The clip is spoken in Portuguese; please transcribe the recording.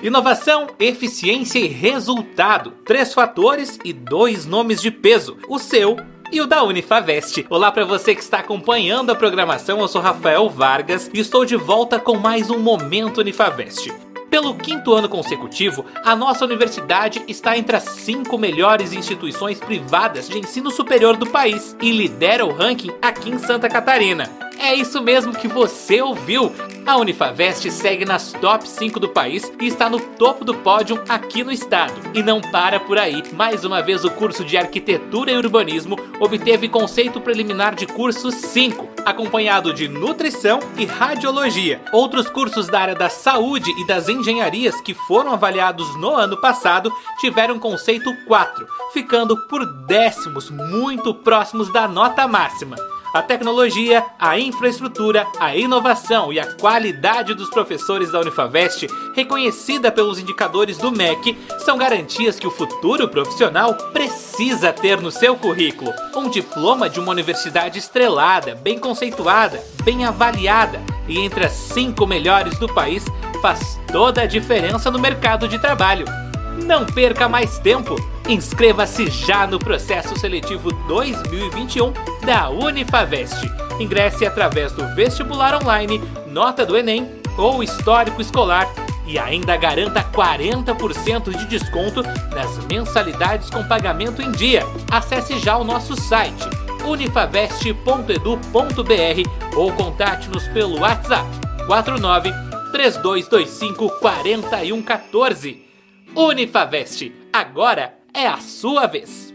Inovação, eficiência e resultado. Três fatores e dois nomes de peso: o seu e o da Unifavest. Olá para você que está acompanhando a programação. Eu sou Rafael Vargas e estou de volta com mais um Momento Unifavest. Pelo quinto ano consecutivo, a nossa universidade está entre as cinco melhores instituições privadas de ensino superior do país e lidera o ranking aqui em Santa Catarina. É isso mesmo que você ouviu! A Unifavest segue nas top 5 do país e está no topo do pódio aqui no estado. E não para por aí. Mais uma vez, o curso de Arquitetura e Urbanismo obteve conceito preliminar de curso 5, acompanhado de Nutrição e Radiologia. Outros cursos da área da saúde e das engenharias que foram avaliados no ano passado tiveram conceito 4, ficando por décimos muito próximos da nota máxima. A tecnologia, a infraestrutura, a inovação e a qualidade dos professores da Unifavest, reconhecida pelos indicadores do MEC, são garantias que o futuro profissional precisa ter no seu currículo. Um diploma de uma universidade estrelada, bem conceituada, bem avaliada e entre as cinco melhores do país faz toda a diferença no mercado de trabalho. Não perca mais tempo! Inscreva-se já no processo seletivo 2021 da Unifavest. Ingresse através do vestibular online, nota do Enem ou histórico escolar e ainda garanta 40% de desconto nas mensalidades com pagamento em dia. Acesse já o nosso site unifavest.edu.br ou contate-nos pelo WhatsApp 49 3225 4114. Unifavest, agora é a sua vez!